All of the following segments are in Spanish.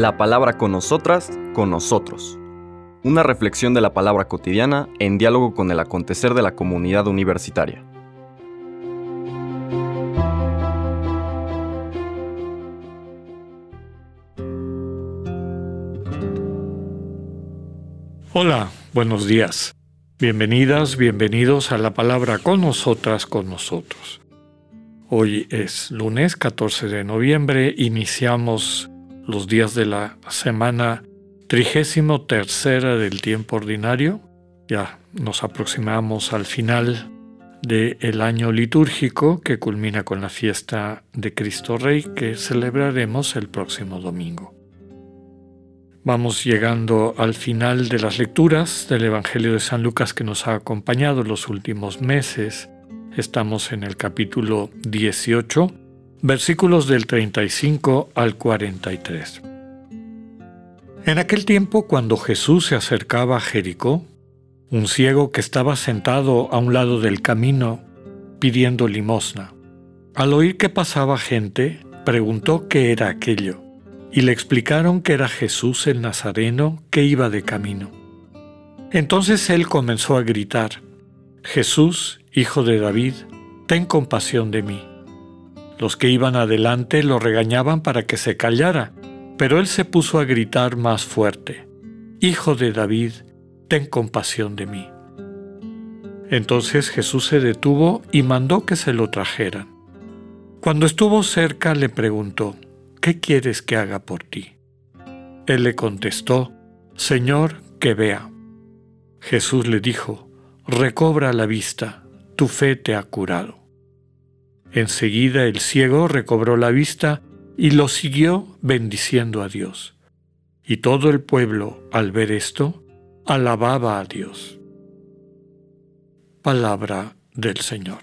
La palabra con nosotras, con nosotros. Una reflexión de la palabra cotidiana en diálogo con el acontecer de la comunidad universitaria. Hola, buenos días. Bienvenidas, bienvenidos a la palabra con nosotras, con nosotros. Hoy es lunes 14 de noviembre, iniciamos los días de la semana trigésimo tercera del tiempo ordinario. Ya nos aproximamos al final del año litúrgico que culmina con la fiesta de Cristo Rey que celebraremos el próximo domingo. Vamos llegando al final de las lecturas del Evangelio de San Lucas que nos ha acompañado los últimos meses Estamos en el capítulo 18, versículos del 35 al 43. En aquel tiempo, cuando Jesús se acercaba a Jericó, un ciego que estaba sentado a un lado del camino pidiendo limosna, al oír que pasaba gente, preguntó qué era aquello, y le explicaron que era Jesús el Nazareno que iba de camino. Entonces él comenzó a gritar, Jesús, Hijo de David, ten compasión de mí. Los que iban adelante lo regañaban para que se callara, pero él se puso a gritar más fuerte, Hijo de David, ten compasión de mí. Entonces Jesús se detuvo y mandó que se lo trajeran. Cuando estuvo cerca le preguntó, ¿qué quieres que haga por ti? Él le contestó, Señor, que vea. Jesús le dijo, recobra la vista, tu fe te ha curado. Enseguida el ciego recobró la vista y lo siguió bendiciendo a Dios. Y todo el pueblo, al ver esto, alababa a Dios. Palabra del Señor.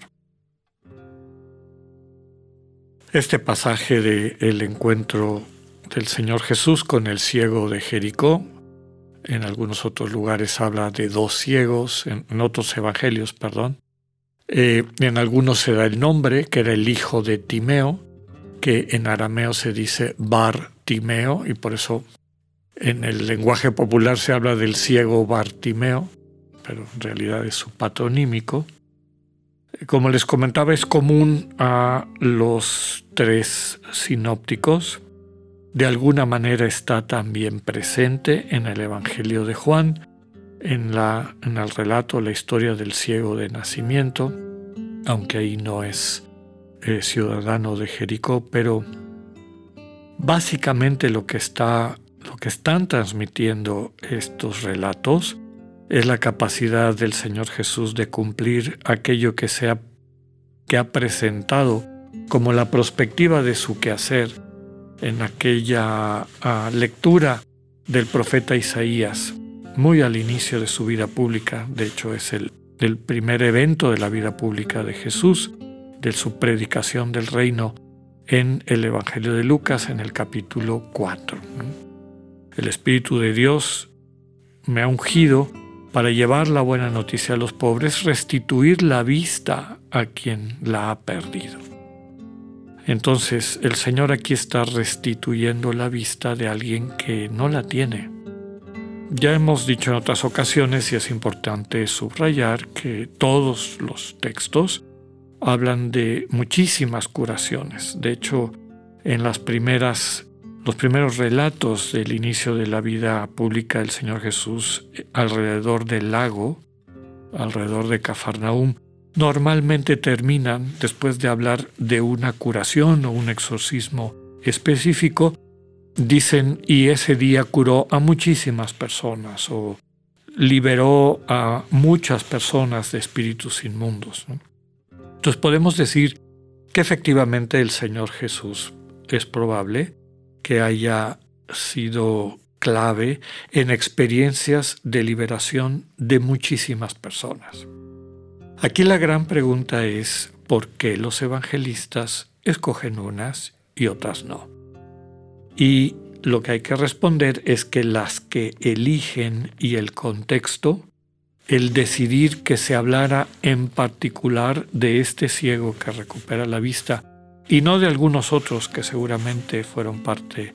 Este pasaje del el encuentro del Señor Jesús con el ciego de Jericó, en algunos otros lugares habla de dos ciegos, en otros evangelios, perdón, eh, en algunos se da el nombre, que era el hijo de Timeo, que en arameo se dice Bar Timeo, y por eso en el lenguaje popular se habla del ciego Bartimeo, pero en realidad es su patronímico. Como les comentaba, es común a los tres sinópticos. De alguna manera está también presente en el Evangelio de Juan en, la, en el relato la historia del ciego de nacimiento, aunque ahí no es eh, ciudadano de Jericó, pero básicamente lo que, está, lo que están transmitiendo estos relatos es la capacidad del Señor Jesús de cumplir aquello que, se ha, que ha presentado como la perspectiva de su quehacer en aquella ah, lectura del profeta Isaías, muy al inicio de su vida pública, de hecho es el, primer evento de la vida pública de Jesús, de su predicación del reino en el Evangelio de Lucas en el capítulo 4. El Espíritu de Dios me ha ungido para llevar la buena noticia a los pobres, restituir la vista a quien la ha perdido. Entonces el Señor aquí está restituyendo la vista de alguien que no la tiene ya hemos dicho en otras ocasiones y es importante subrayar que todos los textos hablan de muchísimas curaciones. De hecho, en las primeras los primeros relatos del inicio de la vida pública del Señor Jesús eh, alrededor del lago, alrededor de Cafarnaum, normalmente terminan, después de hablar de una curación o un exorcismo específico, dicen, y ese día curó a muchísimas personas o liberó a muchas personas de espíritus inmundos. Entonces podemos decir que efectivamente el Señor Jesús es probable que haya sido clave en experiencias de liberación de muchísimas personas. Aquí la gran pregunta es, ¿por qué los evangelistas escogen unas y otras no? Y lo que hay que responder es que las que eligen y el contexto, el decidir que se hablara en particular de este ciego que recupera la vista y no de algunos otros que seguramente fueron parte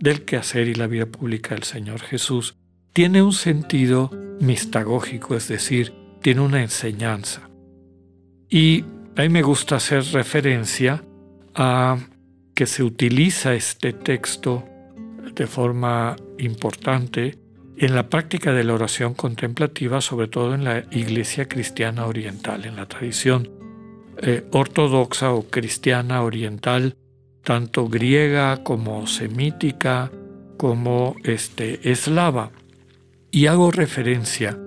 del quehacer y la vida pública del Señor Jesús tiene un sentido mistagógico, es decir, tiene una enseñanza. Y a mí me gusta hacer referencia a que se utiliza este texto de forma importante en la práctica de la oración contemplativa, sobre todo en la Iglesia cristiana oriental, en la tradición eh, ortodoxa o cristiana oriental, tanto griega como semítica, como este, eslava. Y hago referencia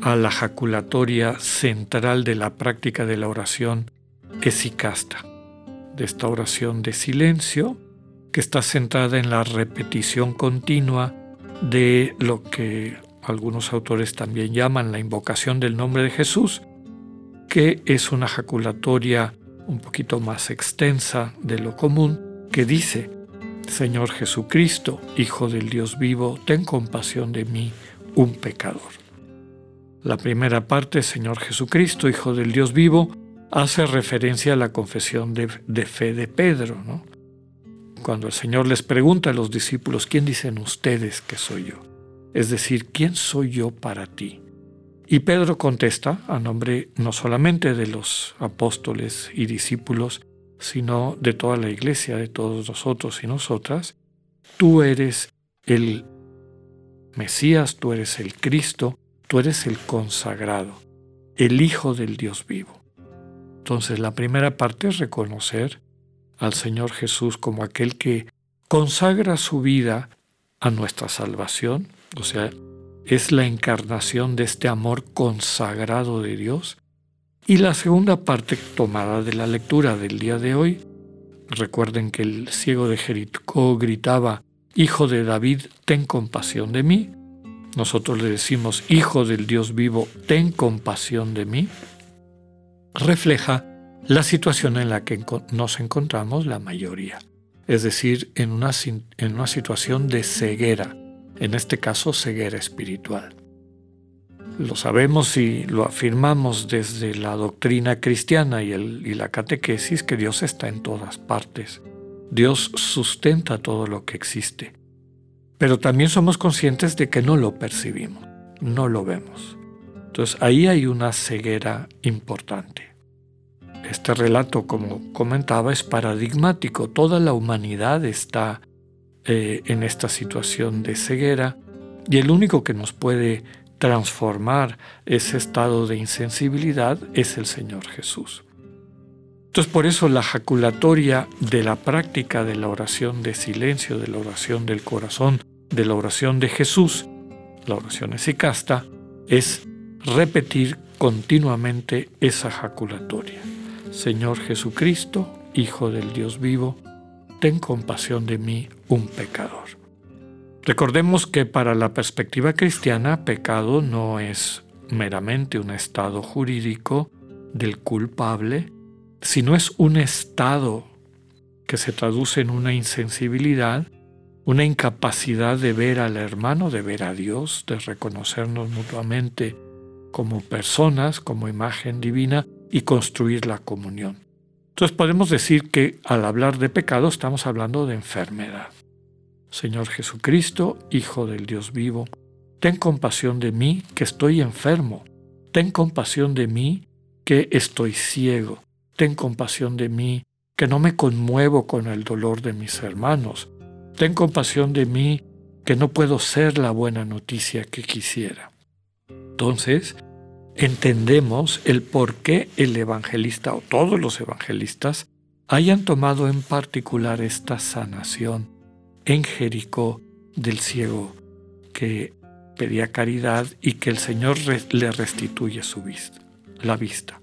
a la jaculatoria central de la práctica de la oración esicasta, de esta oración de silencio que está centrada en la repetición continua de lo que algunos autores también llaman la invocación del nombre de Jesús, que es una jaculatoria un poquito más extensa de lo común, que dice, Señor Jesucristo, Hijo del Dios vivo, ten compasión de mí, un pecador. La primera parte, Señor Jesucristo, Hijo del Dios vivo, hace referencia a la confesión de, fe de Pedro, ¿no? cuando el Señor les pregunta a los discípulos, ¿quién dicen ustedes que soy yo? Es decir, ¿quién soy yo para ti? Y Pedro contesta a nombre no solamente de los apóstoles y discípulos, sino de toda la iglesia, de todos nosotros y nosotras, tú eres el Mesías, tú eres el Cristo, tú eres el consagrado, el Hijo del Dios vivo. Entonces la primera parte es reconocer al Señor Jesús como aquel que consagra su vida a nuestra salvación, o sea, es la encarnación de este amor consagrado de Dios. Y la segunda parte tomada de la lectura del día de hoy, recuerden que el ciego de Jericó gritaba, Hijo de David, ten compasión de mí. Nosotros le decimos, Hijo del Dios vivo, ten compasión de mí. Refleja la situación en la que nos encontramos la mayoría, es decir, en una, en una situación de ceguera, en este caso ceguera espiritual. Lo sabemos y lo afirmamos desde la doctrina cristiana y, el, y la catequesis que Dios está en todas partes. Dios sustenta todo lo que existe. Pero también somos conscientes de que no lo percibimos, no lo vemos. Entonces ahí hay una ceguera importante. Este relato, como comentaba, es paradigmático. Toda la humanidad está eh, en esta situación de ceguera y el único que nos puede transformar ese estado de insensibilidad es el Señor Jesús. Entonces por eso la jaculatoria de la práctica de la oración de silencio, de la oración del corazón, de la oración de Jesús, la oración esicasta, es repetir continuamente esa jaculatoria. Señor Jesucristo, Hijo del Dios vivo, ten compasión de mí, un pecador. Recordemos que para la perspectiva cristiana, pecado no es meramente un estado jurídico del culpable, sino es un estado que se traduce en una insensibilidad, una incapacidad de ver al hermano, de ver a Dios, de reconocernos mutuamente como personas, como imagen divina, y construir la comunión. Entonces podemos decir que al hablar de pecado estamos hablando de enfermedad. Señor Jesucristo, Hijo del Dios vivo, ten compasión de mí que estoy enfermo. Ten compasión de mí que estoy ciego. Ten compasión de mí que no me conmuevo con el dolor de mis hermanos. Ten compasión de mí que no puedo ser la buena noticia que quisiera. Entonces, entendemos el por qué el evangelista o todos los evangelistas hayan tomado en particular esta sanación en Jericó del ciego que pedía caridad y que el Señor le restituye su vista, la vista.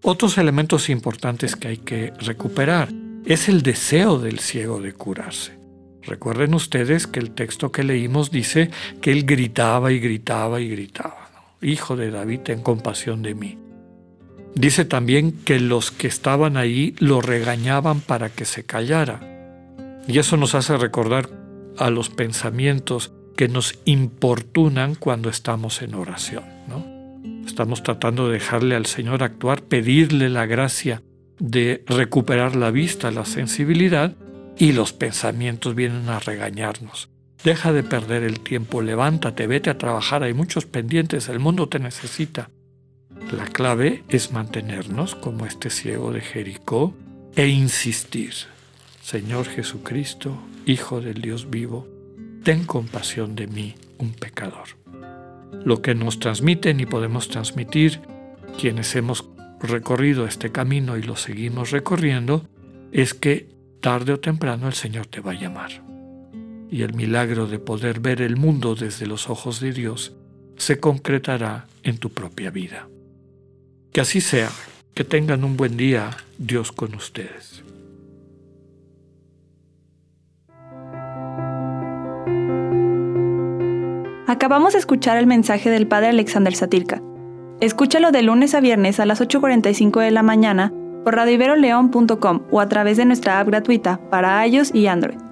Otros elementos importantes que hay que recuperar es el deseo del ciego de curarse. Recuerden ustedes que el texto que leímos dice que él gritaba y gritaba y gritaba. Hijo de David, ten compasión de mí. Dice también que los que estaban ahí lo regañaban para que se callara. Y eso nos hace recordar a los pensamientos que nos importunan cuando estamos en oración. ¿no? Estamos tratando de dejarle al Señor actuar, pedirle la gracia de recuperar la vista, la sensibilidad, y los pensamientos vienen a regañarnos. Deja de perder el tiempo, levántate, vete a trabajar, hay muchos pendientes, el mundo te necesita. La clave es mantenernos como este ciego de Jericó e insistir. Señor Jesucristo, Hijo del Dios vivo, ten compasión de mí, un pecador. Lo que nos transmiten y podemos transmitir quienes hemos recorrido este camino y lo seguimos recorriendo es que tarde o temprano el Señor te va a llamar. Y el milagro de poder ver el mundo desde los ojos de Dios se concretará en tu propia vida. Que así sea, que tengan un buen día, Dios con ustedes. Acabamos de escuchar el mensaje del Padre Alexander Satirka. Escúchalo de lunes a viernes a las 8.45 de la mañana por radiveroleón.com o a través de nuestra app gratuita para iOS y Android.